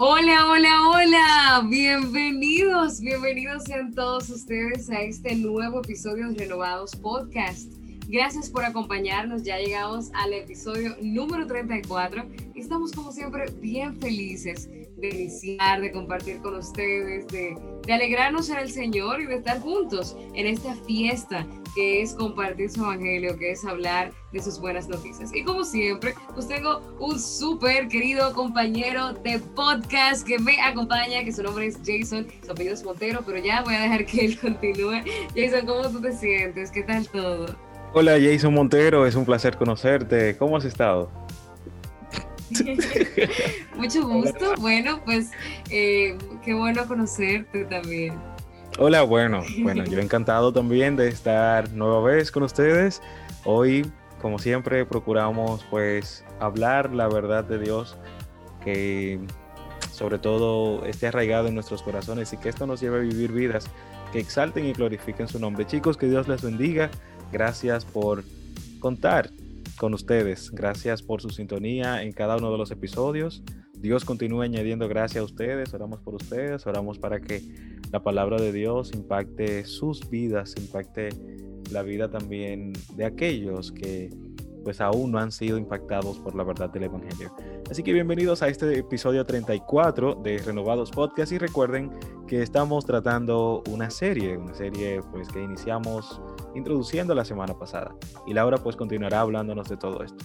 Hola, hola, hola, bienvenidos, bienvenidos sean todos ustedes a este nuevo episodio de Renovados Podcast. Gracias por acompañarnos, ya llegamos al episodio número 34 y estamos como siempre bien felices de iniciar, de compartir con ustedes, de, de alegrarnos en el Señor y de estar juntos en esta fiesta que es compartir su evangelio, que es hablar de sus buenas noticias. Y como siempre, pues tengo un súper querido compañero de podcast que me acompaña, que su nombre es Jason, su apellido es Montero, pero ya voy a dejar que él continúe. Jason, ¿cómo tú te sientes? ¿Qué tal todo? Hola Jason Montero, es un placer conocerte. ¿Cómo has estado? Mucho gusto. Bueno, pues eh, qué bueno conocerte también. Hola, bueno, bueno, yo encantado también de estar nueva vez con ustedes. Hoy, como siempre, procuramos pues hablar la verdad de Dios que sobre todo esté arraigado en nuestros corazones y que esto nos lleve a vivir vidas que exalten y glorifiquen su nombre. Chicos, que Dios les bendiga. Gracias por contar con ustedes. Gracias por su sintonía en cada uno de los episodios. Dios continúa añadiendo gracias a ustedes. Oramos por ustedes. Oramos para que la palabra de Dios impacte sus vidas, impacte la vida también de aquellos que pues aún no han sido impactados por la verdad del Evangelio. Así que bienvenidos a este episodio 34 de Renovados Podcast y recuerden que estamos tratando una serie, una serie pues que iniciamos introduciendo la semana pasada y Laura pues continuará hablándonos de todo esto.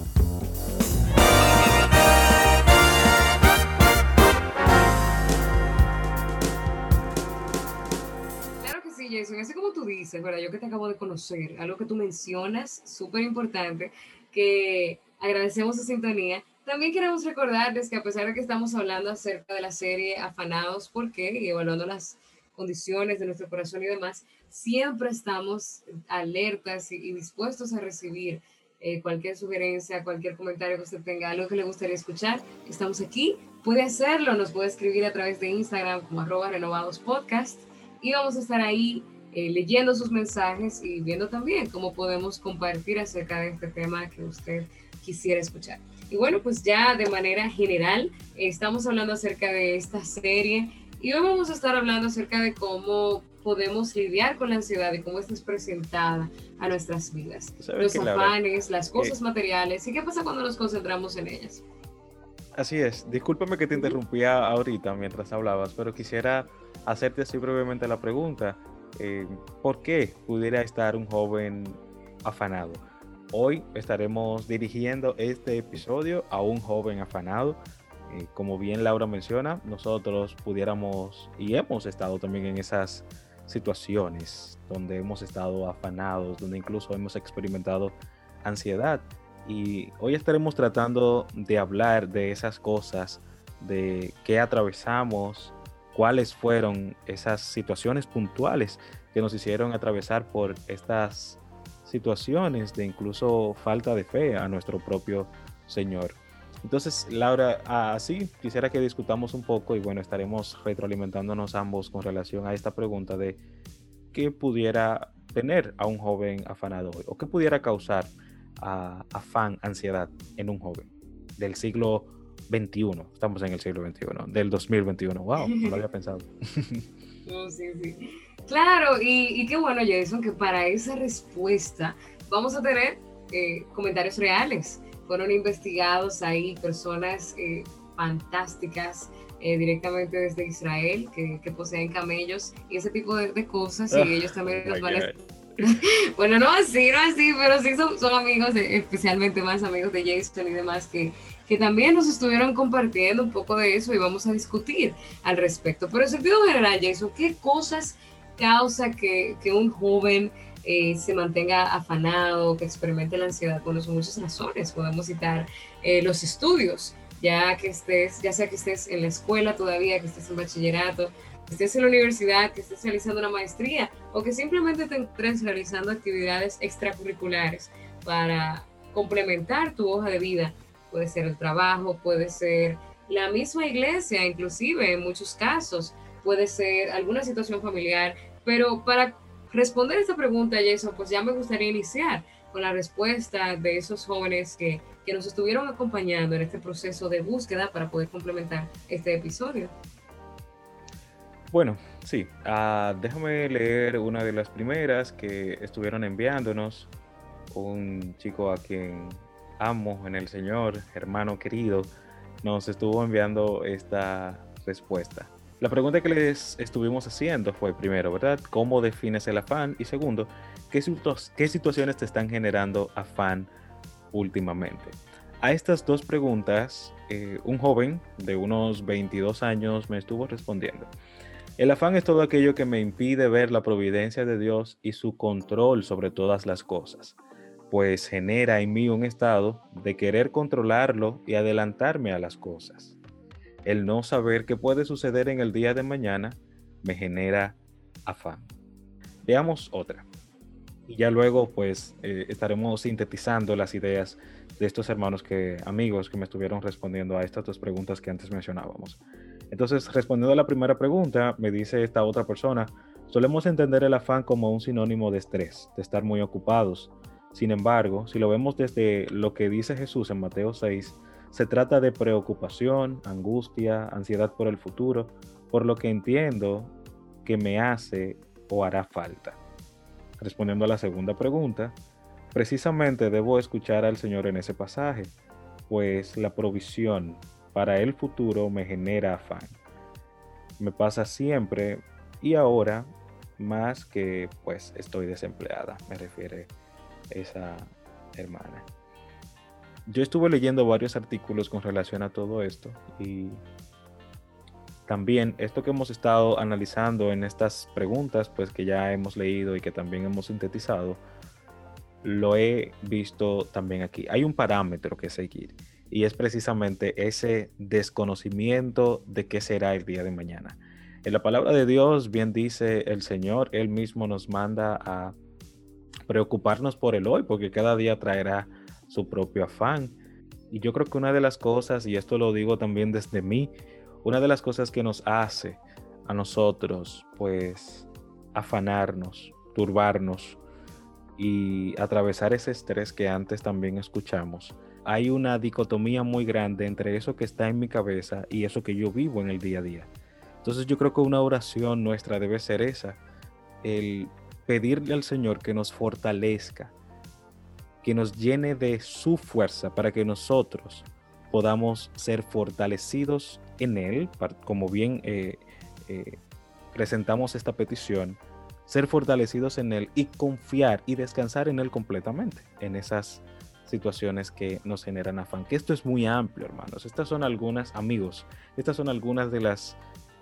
Dices, ¿verdad? Yo que te acabo de conocer, algo que tú mencionas, súper importante, que agradecemos su sintonía. También queremos recordarles que a pesar de que estamos hablando acerca de la serie Afanados, ¿por qué? Y evaluando las condiciones de nuestro corazón y demás, siempre estamos alertas y, dispuestos a recibir eh, cualquier sugerencia, cualquier comentario que usted tenga, algo que le gustaría escuchar. Estamos aquí, puede hacerlo, nos puede escribir a través de Instagram como arroba renovados podcast y vamos a estar ahí eh, leyendo sus mensajes y viendo también cómo podemos compartir acerca de este tema que usted quisiera escuchar. Y bueno, pues ya de manera general estamos hablando acerca de esta serie y hoy vamos a estar hablando acerca de cómo podemos lidiar con la ansiedad y cómo esta es presentada a nuestras vidas. Los afanes, las cosas materiales y qué pasa cuando nos concentramos en ellas. Así es, discúlpame que te interrumpía ahorita mientras hablabas, pero quisiera hacerte así brevemente la pregunta. Eh, ¿Por qué pudiera estar un joven afanado? Hoy estaremos dirigiendo este episodio a un joven afanado. Eh, como bien Laura menciona, nosotros pudiéramos y hemos estado también en esas situaciones donde hemos estado afanados, donde incluso hemos experimentado ansiedad. Y hoy estaremos tratando de hablar de esas cosas, de qué atravesamos, cuáles fueron esas situaciones puntuales que nos hicieron atravesar por estas situaciones de incluso falta de fe a nuestro propio Señor. Entonces, Laura, así quisiera que discutamos un poco y bueno, estaremos retroalimentándonos ambos con relación a esta pregunta de qué pudiera tener a un joven afanado o qué pudiera causar afán, ansiedad en un joven del siglo XXI. Estamos en el siglo XXI, del 2021. ¡Wow! No lo había pensado. sí, sí. Claro, y, qué bueno, Jason, que para esa respuesta vamos a tener eh, comentarios reales fueron investigados ahí personas eh, fantásticas eh, directamente desde Israel que, poseen camellos y ese tipo de, cosas y ah, ellos también nos van a... bueno, no así, no así, pero sí son, son amigos, especialmente más amigos de Jason y demás que, que también nos estuvieron compartiendo un poco de eso y vamos a discutir al respecto. Pero en sentido general, Jason, ¿qué cosas causa que, que un joven eh, se mantenga afanado, que experimente la ansiedad. Bueno, son muchas razones. Podemos citar eh, los estudios, ya que estés, ya sea que estés en la escuela todavía, que estés en bachillerato, que estés en la universidad, que estés realizando una maestría o que simplemente te realizando actividades extracurriculares para complementar tu hoja de vida. Puede ser el trabajo, puede ser la misma iglesia, inclusive en muchos casos, puede ser alguna situación familiar, pero para responder esta pregunta, Jason, pues ya me gustaría iniciar con la respuesta de esos jóvenes que, que nos estuvieron acompañando en este proceso de búsqueda para poder complementar este episodio. Bueno, sí, uh, déjame leer una de las primeras que estuvieron enviándonos. Un chico a quien amo en el Señor, hermano querido, nos estuvo enviando esta respuesta. La pregunta que les estuvimos haciendo fue, primero, ¿verdad? ¿Cómo defines el afán? Y segundo, ¿qué, situaciones te están generando afán últimamente? A estas dos preguntas, eh, un joven de unos 22 años me estuvo respondiendo. El afán es todo aquello que me impide ver la providencia de Dios y su control sobre todas las cosas, pues genera en mí un estado de querer controlarlo y adelantarme a las cosas. El no saber qué puede suceder en el día de mañana me genera afán. Veamos otra. Y ya luego pues eh, estaremos sintetizando las ideas de estos hermanos que amigos que me estuvieron respondiendo a estas dos preguntas que antes mencionábamos. Entonces, respondiendo a la primera pregunta, me dice esta otra persona, solemos entender el afán como un sinónimo de estrés, de estar muy ocupados. Sin embargo, si lo vemos desde lo que dice Jesús en Mateo 6, se trata de preocupación, angustia, ansiedad por el futuro, por lo que entiendo que me hace o hará falta. Respondiendo a la segunda pregunta, precisamente debo escuchar al Señor en ese pasaje, pues la provisión, para el futuro me genera afán. Me pasa siempre y ahora más que pues estoy desempleada, me refiere esa hermana. Yo estuve leyendo varios artículos con relación a todo esto y también esto que hemos estado analizando en estas preguntas, pues que ya hemos leído y que también hemos sintetizado, lo he visto también aquí. Hay un parámetro que seguir y es precisamente ese desconocimiento de qué será el día de mañana. En la palabra de Dios bien dice el Señor, Él mismo nos manda a preocuparnos por el hoy, porque cada día traerá su propio afán. Y yo creo que una de las cosas, y esto lo digo también desde mí, una de las cosas que nos hace a nosotros, pues, afanarnos, turbarnos y atravesar ese estrés que antes también escuchamos, hay una dicotomía muy grande entre eso que está en mi cabeza y eso que yo vivo en el día a día. Entonces yo creo que una oración nuestra debe ser esa, el pedirle al Señor que nos fortalezca, que nos llene de su fuerza para que nosotros podamos ser fortalecidos en Él, como bien eh, eh, presentamos esta petición, ser fortalecidos en Él y confiar y descansar en Él completamente, en esas situaciones que nos generan afán. Que esto es muy amplio, hermanos. Estas son algunas, amigos, estas son algunas de las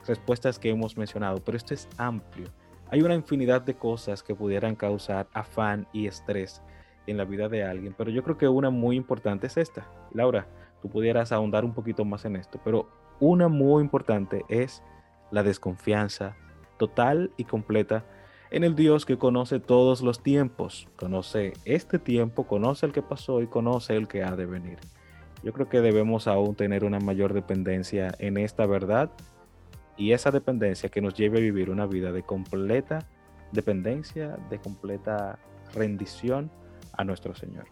respuestas que hemos mencionado, pero esto es amplio. Hay una infinidad de cosas que pudieran causar afán y estrés en la vida de alguien, pero yo creo que una muy importante es esta. Laura, tú pudieras ahondar un poquito más en esto, pero una muy importante es la desconfianza total y completa en el Dios que conoce todos los tiempos, conoce este tiempo, conoce el que pasó y conoce el que ha de venir. Yo creo que debemos aún tener una mayor dependencia en esta verdad y esa dependencia que nos lleve a vivir una vida de completa dependencia, de completa rendición a nuestro Señor.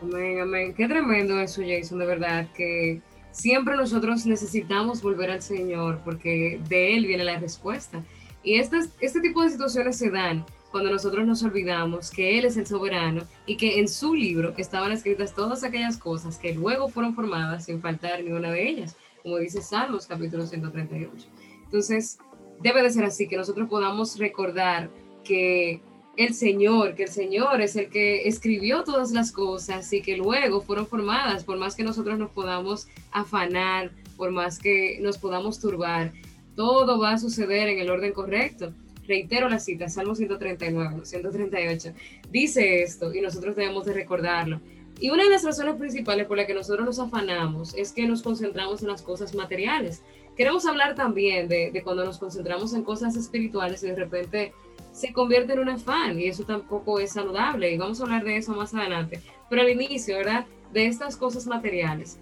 Amén, amén. Qué tremendo eso, Jason, de verdad, que siempre nosotros necesitamos volver al Señor porque de Él viene la respuesta. Y estas, este tipo de situaciones se dan cuando nosotros nos olvidamos que Él es el soberano y que en su libro estaban escritas todas aquellas cosas que luego fueron formadas sin faltar ni una de ellas, como dice Salmos capítulo 138. Entonces, debe de ser así, que nosotros podamos recordar que el Señor, que el Señor es el que escribió todas las cosas y que luego fueron formadas, por más que nosotros nos podamos afanar, por más que nos podamos turbar, todo va a suceder en el orden correcto. Reitero la cita, Salmo 139, 138. Dice esto y nosotros debemos de recordarlo, Y una de las razones principales por las que nosotros nos afanamos es que nos concentramos en las cosas materiales. Queremos hablar también de, de cuando nos concentramos en cosas espirituales y de repente se convierte en un afán y eso tampoco es saludable y vamos a hablar de eso más adelante. Pero al inicio, ¿verdad? De estas cosas materiales,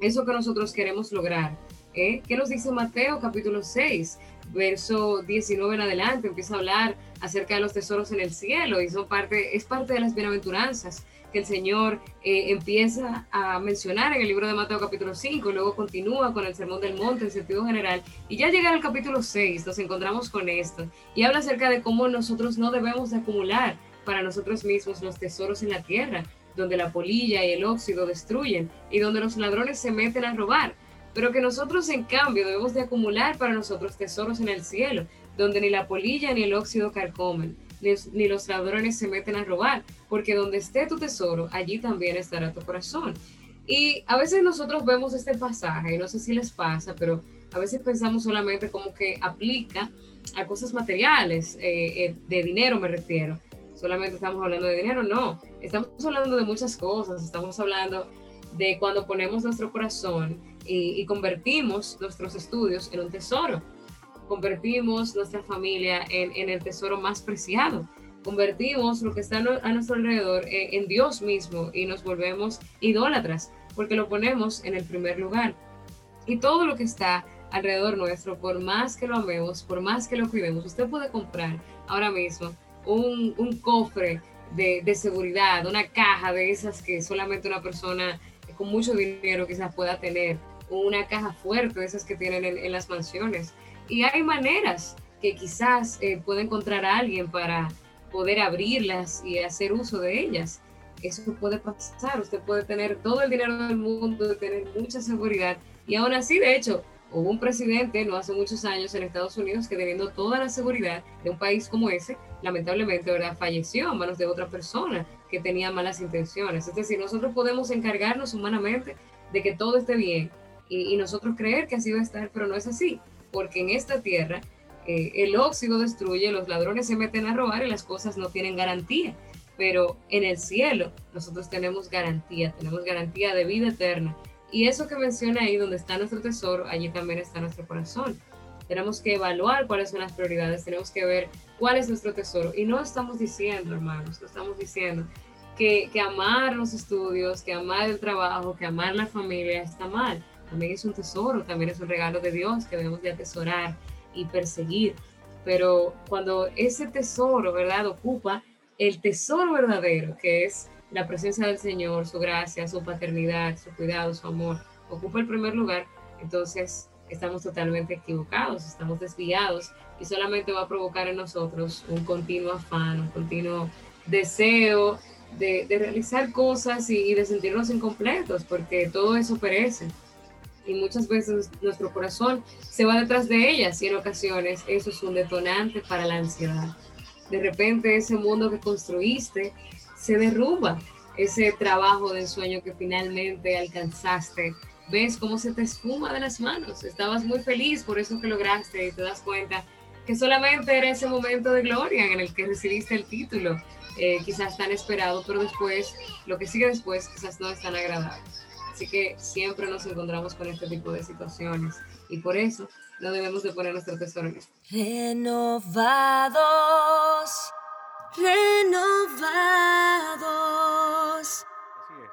eso que nosotros queremos lograr. ¿eh? ¿Qué nos dice Mateo capítulo 6, verso 19 en adelante? Empieza a hablar acerca de los tesoros en el cielo y parte, es parte de las bienaventuranzas que el Señor eh, empieza a mencionar en el libro de Mateo capítulo 5 y luego continúa con el Sermón del Monte en sentido general. Y ya llega al capítulo 6, nos encontramos con esto y habla acerca de cómo nosotros no debemos de acumular para nosotros mismos los tesoros en la tierra, donde la polilla y el óxido destruyen y donde los ladrones se meten a robar, pero que nosotros en cambio debemos de acumular para nosotros tesoros en el cielo, donde ni la polilla ni el óxido carcomen, ni, los ladrones se meten a robar, porque donde esté tu tesoro, allí también estará tu corazón. Y a veces nosotros vemos este pasaje, y no sé si les pasa, pero a veces pensamos solamente como que aplica a cosas materiales, eh, eh, de dinero me refiero. Solamente estamos hablando de dinero, no. Estamos hablando de muchas cosas, estamos hablando de cuando ponemos nuestro corazón y, y convertimos nuestros estudios en un tesoro convertimos nuestra familia en, el tesoro más preciado. Convertimos lo que está a nuestro alrededor en, Dios mismo y nos volvemos idólatras porque lo ponemos en el primer lugar. Y todo lo que está alrededor nuestro, por más que lo amemos, por más que lo cuidemos, usted puede comprar ahora mismo un, cofre de, seguridad, una caja de esas que solamente una persona con mucho dinero quizás pueda tener, una caja fuerte de esas que tienen en las mansiones y hay maneras que quizás eh, puede encontrar a alguien para poder abrirlas y hacer uso de ellas. Eso puede pasar, usted puede tener todo el dinero del mundo, tener mucha seguridad y aún así, de hecho, hubo un presidente no hace muchos años en Estados Unidos que teniendo toda la seguridad de un país como ese, lamentablemente ¿verdad? falleció a manos de otra persona que tenía malas intenciones. Es decir, nosotros podemos encargarnos humanamente de que todo esté bien y, y nosotros creer que así va a estar, pero no es así porque en esta tierra eh, el óxido destruye, los ladrones se meten a robar y las cosas no tienen garantía. Pero en el cielo nosotros tenemos garantía, tenemos garantía de vida eterna. Y eso que menciona ahí, donde está nuestro tesoro, allí también está nuestro corazón. Tenemos que evaluar cuáles son las prioridades, tenemos que ver cuál es nuestro tesoro. Y no estamos diciendo, hermanos, no estamos diciendo que, que amar los estudios, que amar el trabajo, que amar la familia está mal también es un tesoro, también es un regalo de Dios que debemos de atesorar y perseguir. Pero cuando ese tesoro, ¿verdad?, ocupa el tesoro verdadero, que es la presencia del Señor, su gracia, su paternidad, su cuidado, su amor, ocupa el primer lugar, entonces estamos totalmente equivocados, estamos desviados y solamente va a provocar en nosotros un continuo afán, un continuo deseo de, realizar cosas y de sentirnos incompletos, porque todo eso perece y muchas veces nuestro corazón se va detrás de ellas y en ocasiones eso es un detonante para la ansiedad. De repente ese mundo que construiste se derrumba, ese trabajo de ensueño que finalmente alcanzaste, ves cómo se te esfuma de las manos, estabas muy feliz por eso que lograste y te das cuenta que solamente era ese momento de gloria en el que recibiste el título, eh, quizás tan esperado, pero después, lo que sigue después quizás no es tan agradable. Así que siempre nos encontramos con este tipo de situaciones y por eso no debemos de poner nuestro tesoro en esto. Renovados, renovados. Así es.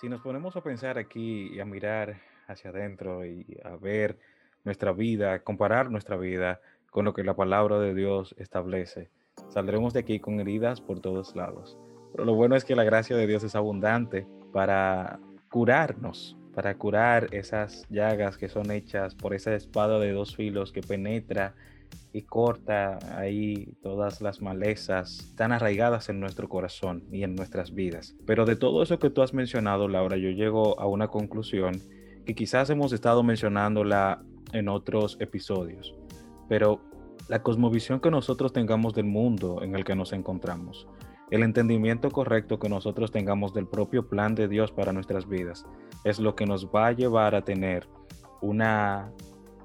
Si nos ponemos a pensar aquí y a mirar hacia adentro y a ver nuestra vida, comparar nuestra vida con lo que la palabra de Dios establece, saldremos de aquí con heridas por todos lados. Pero lo bueno es que la gracia de Dios es abundante para curarnos, para curar esas llagas que son hechas por esa espada de dos filos que penetra y corta ahí todas las malezas tan arraigadas en nuestro corazón y en nuestras vidas. Pero de todo eso que tú has mencionado, Laura, yo llego a una conclusión que quizás hemos estado mencionándola en otros episodios, pero la cosmovisión que nosotros tengamos del mundo en el que nos encontramos, el entendimiento correcto que nosotros tengamos del propio plan de Dios para nuestras vidas es lo que nos va a llevar a tener una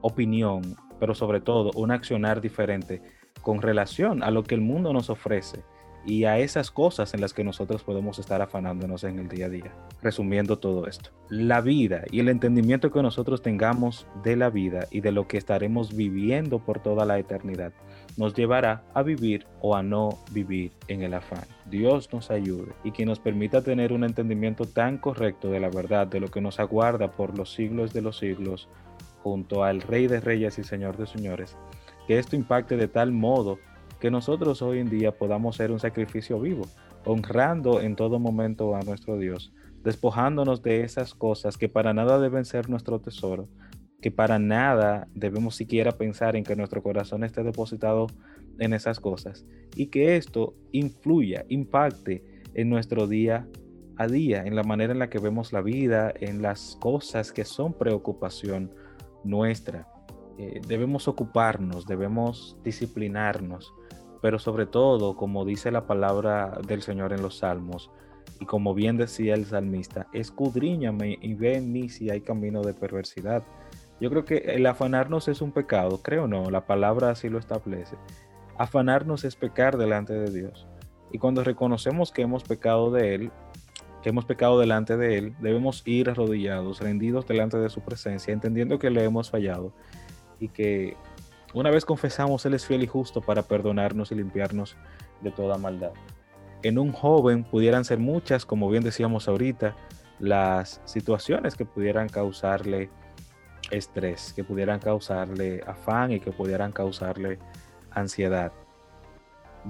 opinión, pero sobre todo un accionar diferente con relación a lo que el mundo nos ofrece y a esas cosas en las que nosotros podemos estar afanándonos en el día a día. Resumiendo todo esto, la vida y el entendimiento que nosotros tengamos de la vida y de lo que estaremos viviendo por toda la eternidad nos llevará a vivir o a no vivir en el afán. Dios nos ayude y que nos permita tener un entendimiento tan correcto de la verdad, de lo que nos aguarda por los siglos de los siglos, junto al Rey de Reyes y Señor de Señores, que esto impacte de tal modo que nosotros hoy en día podamos ser un sacrificio vivo, honrando en todo momento a nuestro Dios, despojándonos de esas cosas que para nada deben ser nuestro tesoro, que para nada debemos siquiera pensar en que nuestro corazón esté depositado en esas cosas y que esto influya, impacte en nuestro día a día, en la manera en la que vemos la vida, en las cosas que son preocupación nuestra. Eh, debemos ocuparnos, debemos disciplinarnos, pero sobre todo, como dice la palabra del Señor en los Salmos, y como bien decía el salmista, escudriñame y ve en mí si hay camino de perversidad. Yo creo que el afanarnos es un pecado, creo no, la palabra así lo establece. Afanarnos es pecar delante de Dios. Y cuando reconocemos que hemos pecado de Él, que hemos pecado delante de Él, debemos ir arrodillados, rendidos delante de su presencia, entendiendo que le hemos fallado y que una vez confesamos, Él es fiel y justo para perdonarnos y limpiarnos de toda maldad. En un joven pudieran ser muchas, como bien decíamos ahorita, las situaciones que pudieran causarle estrés, que pudieran causarle afán y que pudieran causarle ansiedad.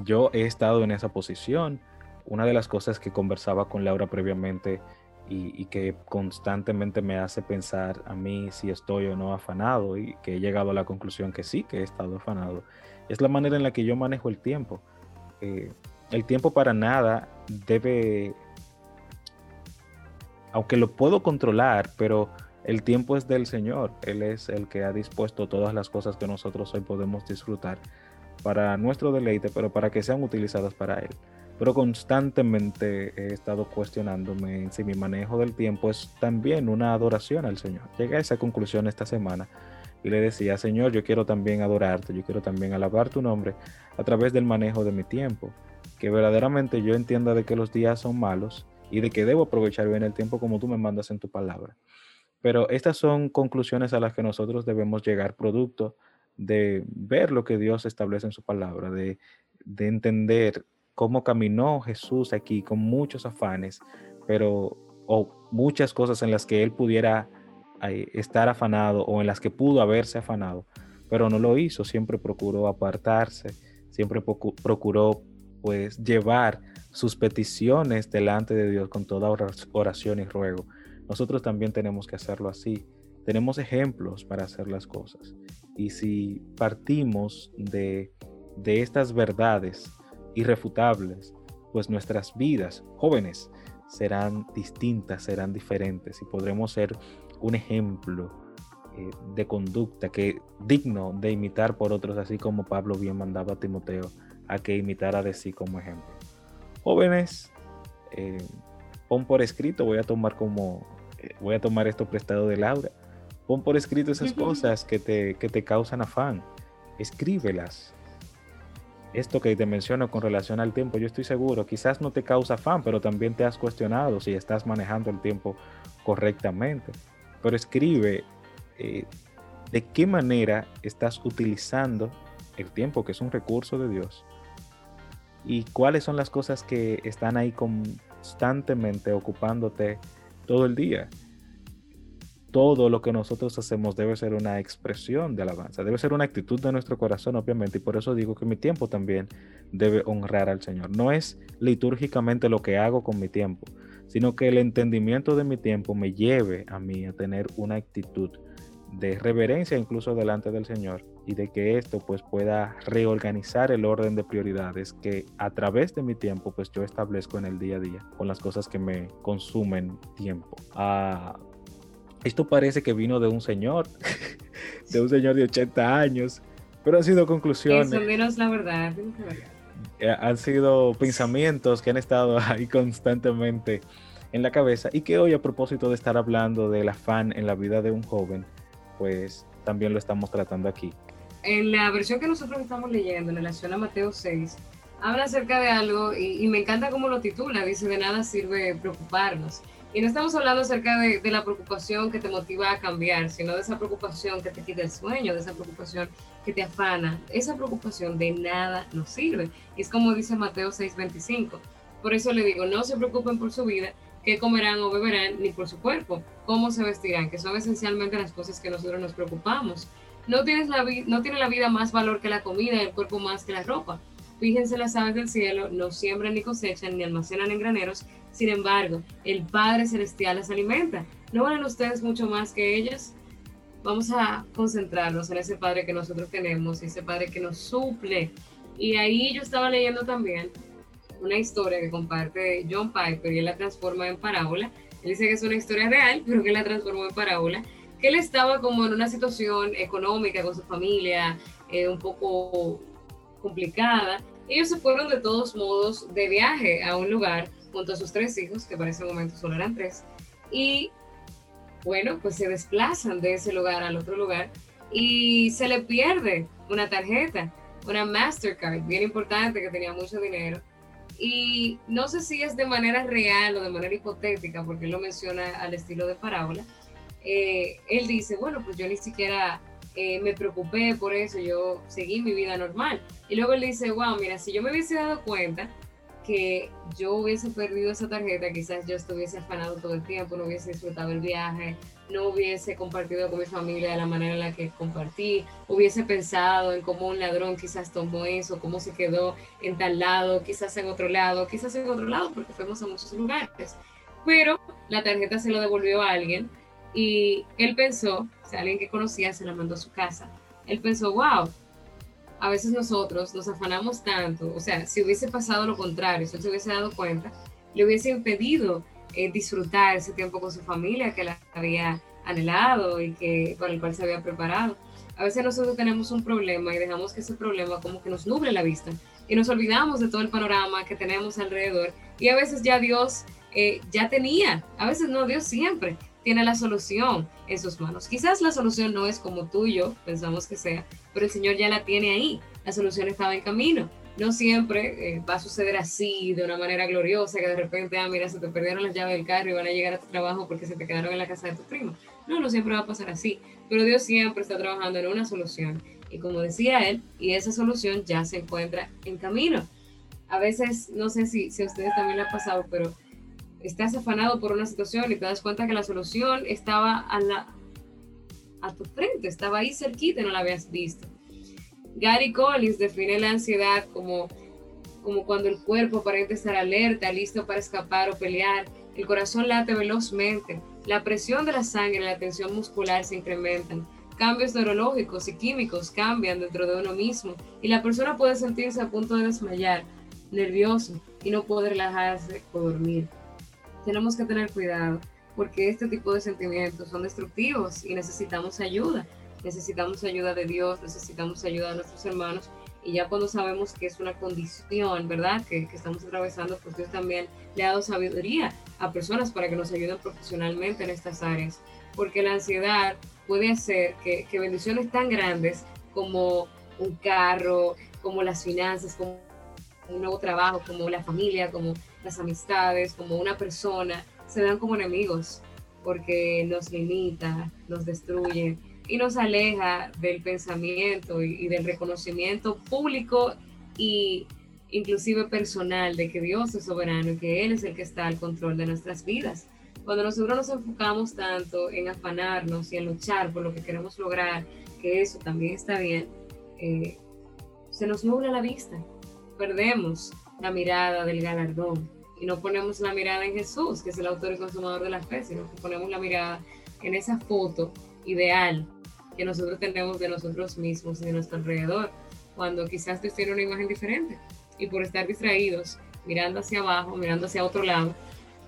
Yo he estado en esa posición. Una de las cosas que conversaba con Laura previamente y, que constantemente me hace pensar a mí si estoy o no afanado y que he llegado a la conclusión que sí, que he estado afanado. Es la manera en la que yo manejo el tiempo. Eh, el tiempo para nada debe, aunque lo puedo controlar, pero el tiempo es del Señor. Él es el que ha dispuesto todas las cosas que nosotros hoy podemos disfrutar para nuestro deleite, pero para que sean utilizadas para Él pero constantemente he estado cuestionándome si mi manejo del tiempo es también una adoración al Señor. Llegué a esa conclusión esta semana y le decía, Señor, yo quiero también adorarte, yo quiero también alabar tu nombre a través del manejo de mi tiempo, que verdaderamente yo entienda de que los días son malos y de que debo aprovechar bien el tiempo como tú me mandas en tu palabra. Pero estas son conclusiones a las que nosotros debemos llegar producto de ver lo que Dios establece en su palabra, de, de entender cómo caminó Jesús aquí con muchos afanes, pero o muchas cosas en las que él pudiera eh, estar afanado o en las que pudo haberse afanado, pero no lo hizo, siempre procuró apartarse, siempre procuró pues llevar sus peticiones delante de Dios con toda oración y ruego. Nosotros también tenemos que hacerlo así. Tenemos ejemplos para hacer las cosas. Y si partimos de, de estas verdades, irrefutables, pues nuestras vidas jóvenes serán distintas, serán diferentes y podremos ser un ejemplo eh, de conducta que digno de imitar por otros, así como Pablo bien mandaba a Timoteo a que imitara de sí como ejemplo. Jóvenes, eh, pon por escrito, voy a tomar como, voy a tomar esto prestado de Laura, pon por escrito esas cosas que te, que te causan afán, escríbelas, esto que te menciono con relación al tiempo, yo estoy seguro, quizás no te causa afán, pero también te has cuestionado si estás manejando el tiempo correctamente. Pero escribe eh, de qué manera estás utilizando el tiempo, que es un recurso de Dios, y cuáles son las cosas que están ahí constantemente ocupándote todo el día todo lo que nosotros hacemos debe ser una expresión de alabanza, debe ser una actitud de nuestro corazón, obviamente, y por eso digo que mi tiempo también debe honrar al Señor. No es litúrgicamente lo que hago con mi tiempo, sino que el entendimiento de mi tiempo me lleve a mí a tener una actitud de reverencia incluso delante del Señor y de que esto pues pueda reorganizar el orden de prioridades que a través de mi tiempo pues yo establezco en el día a día con las cosas que me consumen tiempo. Ah, esto parece que vino de un señor, de un señor de 80 años, pero han sido conclusiones. Eso menos la verdad. Eh, han sido pensamientos que han estado ahí constantemente en la cabeza y que hoy a propósito de estar hablando del afán en la vida de un joven, pues también lo estamos tratando aquí. En la versión que nosotros estamos leyendo en relación a Mateo 6, habla acerca de algo y, me encanta cómo lo titula, dice, de nada sirve preocuparnos. Y no estamos hablando acerca de, la preocupación que te motiva a cambiar, sino de esa preocupación que te quita el sueño, de esa preocupación que te afana. Esa preocupación de nada nos sirve. Es como dice Mateo 6:25. Por eso le digo, no se preocupen por su vida, qué comerán o beberán, ni por su cuerpo, cómo se vestirán, que son esencialmente las cosas que nosotros nos preocupamos. No, tienes la no tiene la vida más valor que la comida y el cuerpo más que la ropa. Fíjense las aves del cielo, no siembran ni cosechan ni almacenan en graneros, sin embargo, el Padre Celestial las alimenta. ¿No valen ustedes mucho más que ellos? Vamos a concentrarnos en ese Padre que nosotros tenemos, ese Padre que nos suple. Y ahí yo estaba leyendo también una historia que comparte John Piper y él la transforma en parábola. Él dice que es una historia real, pero que la transformó en parábola. Que él estaba como en una situación económica con su familia, eh, un poco complicada. Ellos se fueron de todos modos de viaje a un lugar junto a sus tres hijos, que para ese momento solo eran tres. Y bueno, pues se desplazan de ese lugar al otro lugar y se le pierde una tarjeta, una Mastercard, bien importante, que tenía mucho dinero. Y no sé si es de manera real o de manera hipotética, porque él lo menciona al estilo de parábola. Eh, él dice, bueno, pues yo ni siquiera eh, me preocupé por eso, yo seguí mi vida normal. Y luego él dice, wow, mira, si yo me hubiese dado cuenta que yo hubiese perdido esa tarjeta, quizás yo estuviese afanado todo el tiempo, no hubiese disfrutado el viaje, no hubiese compartido con mi familia de la manera en la que compartí, hubiese pensado en cómo un ladrón quizás tomó eso, cómo se quedó en tal lado, quizás en otro lado, quizás en otro lado, porque fuimos a muchos lugares. Pero la tarjeta se lo devolvió a alguien y él pensó, o sea, alguien que conocía se la mandó a su casa. Él pensó, wow, a veces nosotros nos afanamos tanto, o sea, si hubiese pasado lo contrario, si él se hubiese dado cuenta, le hubiese impedido eh, disfrutar ese tiempo con su familia que la había anhelado y que para el cual se había preparado. A veces nosotros tenemos un problema y dejamos que ese problema como que nos nuble la vista y nos olvidamos de todo el panorama que tenemos alrededor y a veces ya Dios eh, ya tenía, a veces no, Dios siempre tiene la solución en sus manos. Quizás la solución no es como tú y yo pensamos que sea, pero el Señor ya la tiene ahí. La solución estaba en camino. No siempre eh, va a suceder así, de una manera gloriosa, que de repente, ah, mira, se te perdieron las llaves del carro y van a llegar a tu trabajo porque se te quedaron en la casa de tu primo. No, no siempre va a pasar así, pero Dios siempre está trabajando en una solución. Y como decía él, y esa solución ya se encuentra en camino. A veces, no sé si, si a ustedes también le ha pasado, pero estás afanado por una situación y te das cuenta que la solución estaba a, la, a tu frente, estaba ahí cerquita y no la habías visto. Gary Collins define la ansiedad como, como cuando el cuerpo aparenta estar alerta, listo para escapar o pelear, el corazón late velozmente, la presión de la sangre y la tensión muscular se incrementan, cambios neurológicos y químicos cambian dentro de uno mismo y la persona puede sentirse a punto de desmayar, nervioso y no poder relajarse o dormir. Tenemos que tener cuidado porque este tipo de sentimientos son destructivos y necesitamos ayuda necesitamos ayuda de Dios, necesitamos ayuda de nuestros hermanos y ya cuando sabemos que es una condición, ¿verdad? Que, que, estamos atravesando, pues Dios también le ha dado sabiduría a personas para que nos ayuden profesionalmente en estas áreas, porque la ansiedad puede hacer que, que bendiciones tan grandes como un carro, como las finanzas, como un nuevo trabajo, como la familia, como las amistades, como una persona, se dan como enemigos, porque nos limita, nos destruye, y nos aleja del pensamiento y, del reconocimiento público y inclusive personal de que Dios es soberano y que Él es el que está al control de nuestras vidas. Cuando nosotros nos enfocamos tanto en afanarnos y en luchar por lo que queremos lograr, que eso también está bien, eh, se nos nubla la vista, perdemos la mirada del galardón y no ponemos la mirada en Jesús, que es el autor y consumador de la fe, sino que ponemos la mirada en esa foto ideal que nosotros tenemos de nosotros mismos y de nuestro alrededor, cuando quizás Dios tiene una imagen diferente. Y por estar distraídos, mirando hacia abajo, mirando hacia otro lado,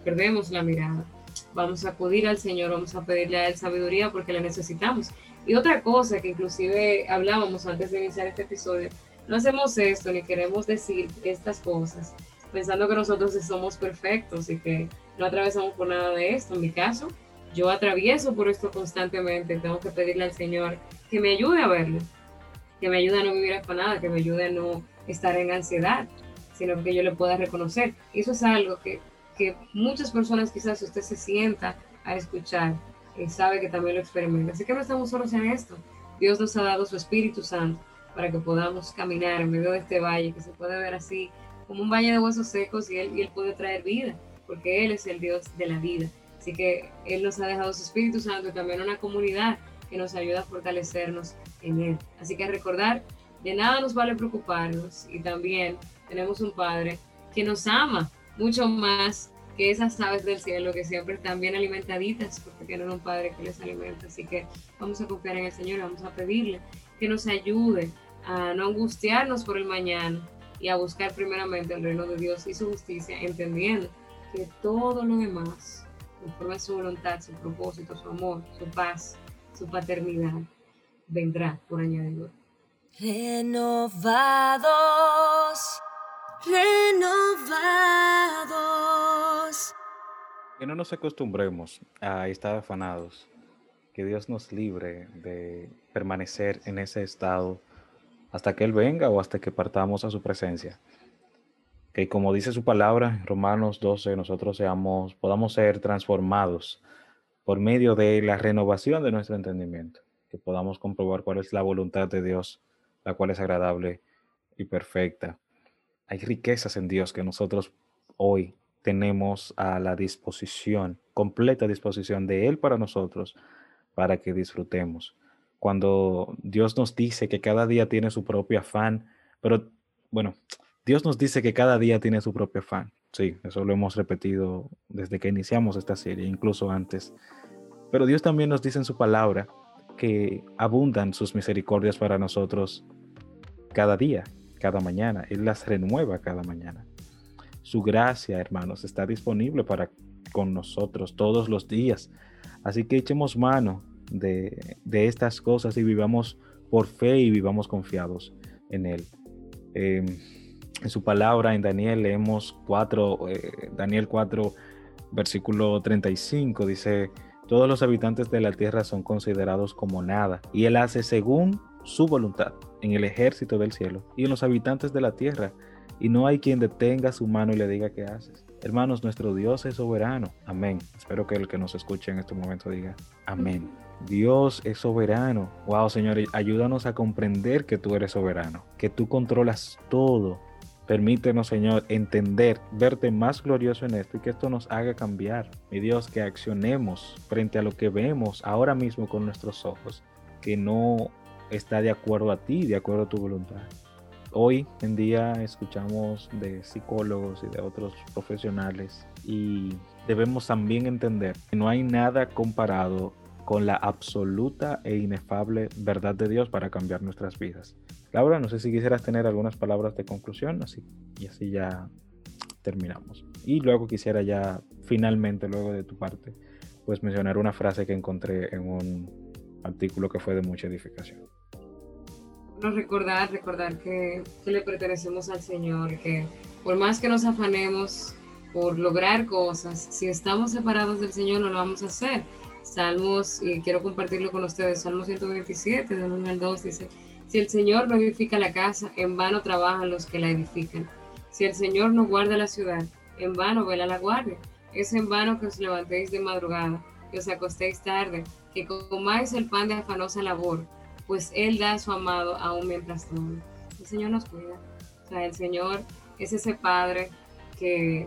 perdemos la mirada. Vamos a acudir al Señor, vamos a pedirle a Él sabiduría porque la necesitamos. Y otra cosa que inclusive hablábamos antes de iniciar este episodio, no hacemos esto ni queremos decir estas cosas pensando que nosotros somos perfectos y que no atravesamos por nada de esto. En mi caso, yo atravieso por esto constantemente, tengo que pedirle al Señor que me ayude a verlo, que me ayude a no vivir nada, que me ayude a no estar en ansiedad. sino que yo le pueda reconocer. Y eso es algo que, que muchas personas quizás usted se sienta a escuchar y sabe que también lo experimenta. Así que no estamos solos en esto. Dios nos ha dado su Espíritu Santo para que podamos caminar en medio de este valle que se puede ver así como un valle de huesos secos y él, y él puede traer vida, porque Él es el Dios de la vida. Así que Él nos ha dejado su Espíritu Santo y también una comunidad que nos ayuda a fortalecernos en Él. Así que recordar, de nada nos vale preocuparnos y también tenemos un Padre que nos ama mucho más que esas aves del cielo que siempre están bien alimentaditas porque tienen un Padre que les alimenta. Así que vamos a confiar en el Señor, vamos a pedirle que nos ayude a no angustiarnos por el mañana y a buscar primeramente el reino de Dios y su justicia, entendiendo que todo lo demás, conforme a su voluntad, su propósito, su amor, su paz, su paternidad, vendrá por añadidura. Renovados, renovados. Que no nos acostumbremos a estar afanados. Que Dios nos libre de permanecer en ese estado hasta que Él venga o hasta que partamos a su presencia. Que como dice su palabra Romanos 12, nosotros seamos, podamos ser transformados por medio de la renovación de nuestro entendimiento, que podamos comprobar cuál es la voluntad de Dios, la cual es agradable y perfecta. Hay riquezas en Dios que nosotros hoy tenemos a la disposición, completa disposición de Él para nosotros, para que disfrutemos cuando Dios nos dice que cada día tiene su propio afán, pero bueno, Dios nos dice que cada día tiene su propio afán. Sí, eso lo hemos repetido desde que iniciamos esta serie, incluso antes. Pero Dios también nos dice en su palabra que abundan sus misericordias para nosotros cada día, cada mañana. Él las renueva cada mañana. Su gracia, hermanos, está disponible para con nosotros todos los días. Así que echemos mano de, estas cosas y vivamos por fe y vivamos confiados en Él. Em, en su palabra, en Daniel, leemos 4, eh, Daniel 4, versículo 35, dice, todos los habitantes de la tierra son considerados como nada, y Él hace según su voluntad en el ejército del cielo y en los habitantes de la tierra, y no hay quien detenga su mano y le diga qué haces. Hermanos, nuestro Dios es soberano. Amén. Espero que el que nos escuche en este momento diga, amén. Dios es soberano. Wow, Señor, ayúdanos a comprender que tú eres soberano, que tú controlas todo. Permítenos, Señor, entender, verte más glorioso en esto y que esto nos haga cambiar. Mi Dios, que accionemos frente a lo que vemos ahora mismo con nuestros ojos, que no está de acuerdo a ti, de acuerdo a tu voluntad. Hoy en día escuchamos de psicólogos y de otros profesionales y debemos también entender que no hay nada comparado con la absoluta e inefable verdad de Dios para cambiar nuestras vidas. Laura, no sé si quisieras tener algunas palabras de conclusión, así y así ya terminamos. Y luego quisiera ya finalmente, luego de tu parte, pues mencionar una frase que encontré en un artículo que fue de mucha edificación. No recordar, recordar que, que le pertenecemos al Señor, que por más que nos afanemos por lograr cosas, si estamos separados del Señor no lo vamos a hacer. Salmos, y quiero compartirlo con ustedes, Salmo 127, del 1 al 2, dice, si el Señor no edifica la casa, en vano trabajan los que la edifican. Si el Señor no guarda la ciudad, en vano vela la guardia. Es en vano que os levantéis de madrugada, que os acostéis tarde, que comáis el pan de afanosa labor, pues Él da a su amado aún mientras duerme. El Señor nos cuida. O sea, el Señor es ese Padre que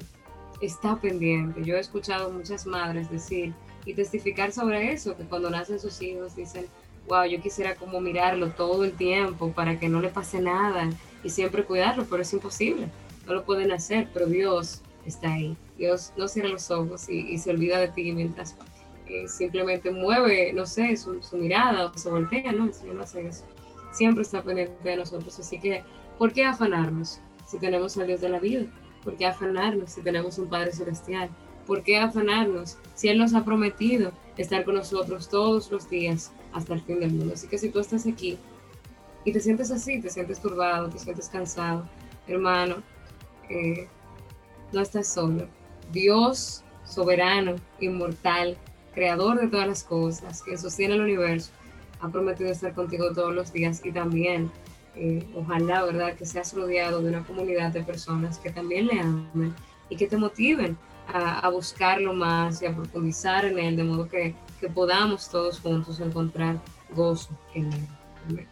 está pendiente. Yo he escuchado muchas madres decir, y testificar sobre eso, que cuando nacen sus hijos dicen, wow, yo quisiera como mirarlo todo el tiempo para que no le pase nada y siempre cuidarlo, pero es imposible, no lo pueden hacer, pero Dios está ahí, Dios no cierra los ojos y, se olvida de ti mientras eh, simplemente mueve, no sé, su, mirada o se voltea, no, el Señor no hace eso, siempre está pendiente de nosotros, así que, ¿por qué afanarnos si tenemos al Dios de la vida? ¿Por qué afanarnos si tenemos un Padre Celestial? ¿Por qué afanarnos si Él nos ha prometido estar con nosotros todos los días hasta el fin del mundo? Así que si tú estás aquí y te sientes así, te sientes turbado, te sientes cansado, hermano, eh, no estás solo. Dios soberano, inmortal, creador de todas las cosas, que sostiene el universo, ha prometido estar contigo todos los días y también eh, ojalá, ¿verdad?, que seas rodeado de una comunidad de personas que también le amen y que te motiven a, buscarlo más y a profundizar en él, de modo que, que podamos todos juntos encontrar gozo en él. Amén.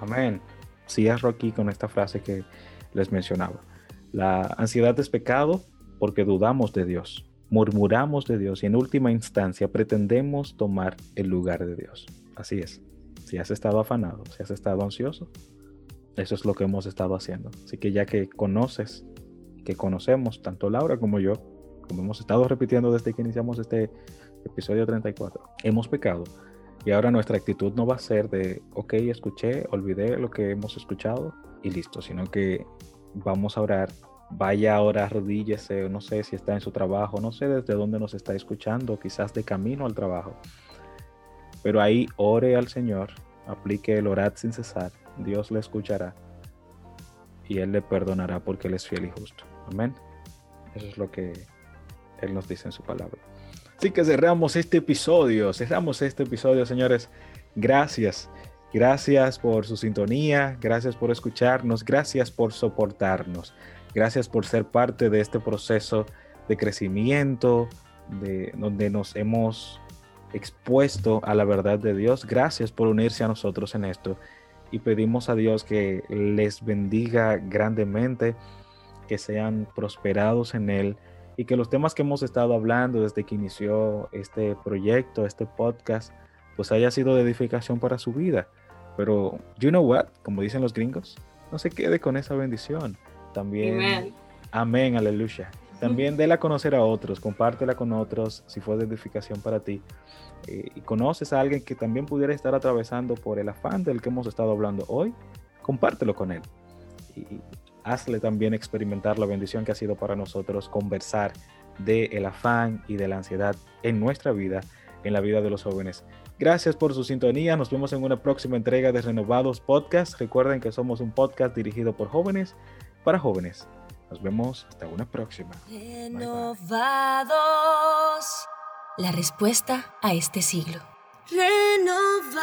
Amén. Cierro aquí con esta frase que les mencionaba. La ansiedad es pecado porque dudamos de Dios, murmuramos de Dios y en última instancia pretendemos tomar el lugar de Dios. Así es. Si has estado afanado, si has estado ansioso, eso es lo que hemos estado haciendo. Así que ya que conoces, que conocemos, tanto Laura como yo, como hemos estado repitiendo desde que iniciamos este episodio 34, hemos pecado. Y ahora nuestra actitud no va a ser de, ok, escuché, olvidé lo que hemos escuchado y listo, sino que vamos a orar. Vaya ahora, arrodíllese, no sé si está en su trabajo, no sé desde dónde nos está escuchando, quizás de camino al trabajo. Pero ahí ore al Señor, aplique el orad sin cesar, Dios le escuchará y Él le perdonará porque Él es fiel y justo. Amén. Eso es lo que Él nos dice en su palabra. Así que cerramos este episodio, cerramos este episodio, señores. Gracias. Gracias por su sintonía, gracias por escucharnos, gracias por soportarnos, gracias por ser parte de este proceso de crecimiento, de donde nos hemos expuesto a la verdad de Dios. Gracias por unirse a nosotros en esto y pedimos a Dios que les bendiga grandemente, que sean prosperados en Él y que los temas que hemos estado hablando desde que inició este proyecto, este podcast, pues haya sido de edificación para su vida. Pero, you know what, como dicen los gringos, no se quede con esa bendición. También, amén, amén aleluya. También déla a conocer a otros, compártela con otros si fue de edificación para ti. Eh, y conoces a alguien que también pudiera estar atravesando por el afán del que hemos estado hablando hoy, compártelo con él. Y hazle también experimentar la bendición que ha sido para nosotros conversar del el afán y de la ansiedad en nuestra vida, en la vida de los jóvenes. Gracias por su sintonía. Nos vemos en una próxima entrega de Renovados Podcast. Recuerden que somos un podcast dirigido por jóvenes para jóvenes. Nos vemos hasta una próxima. Renovados. La respuesta a este siglo. Renovados.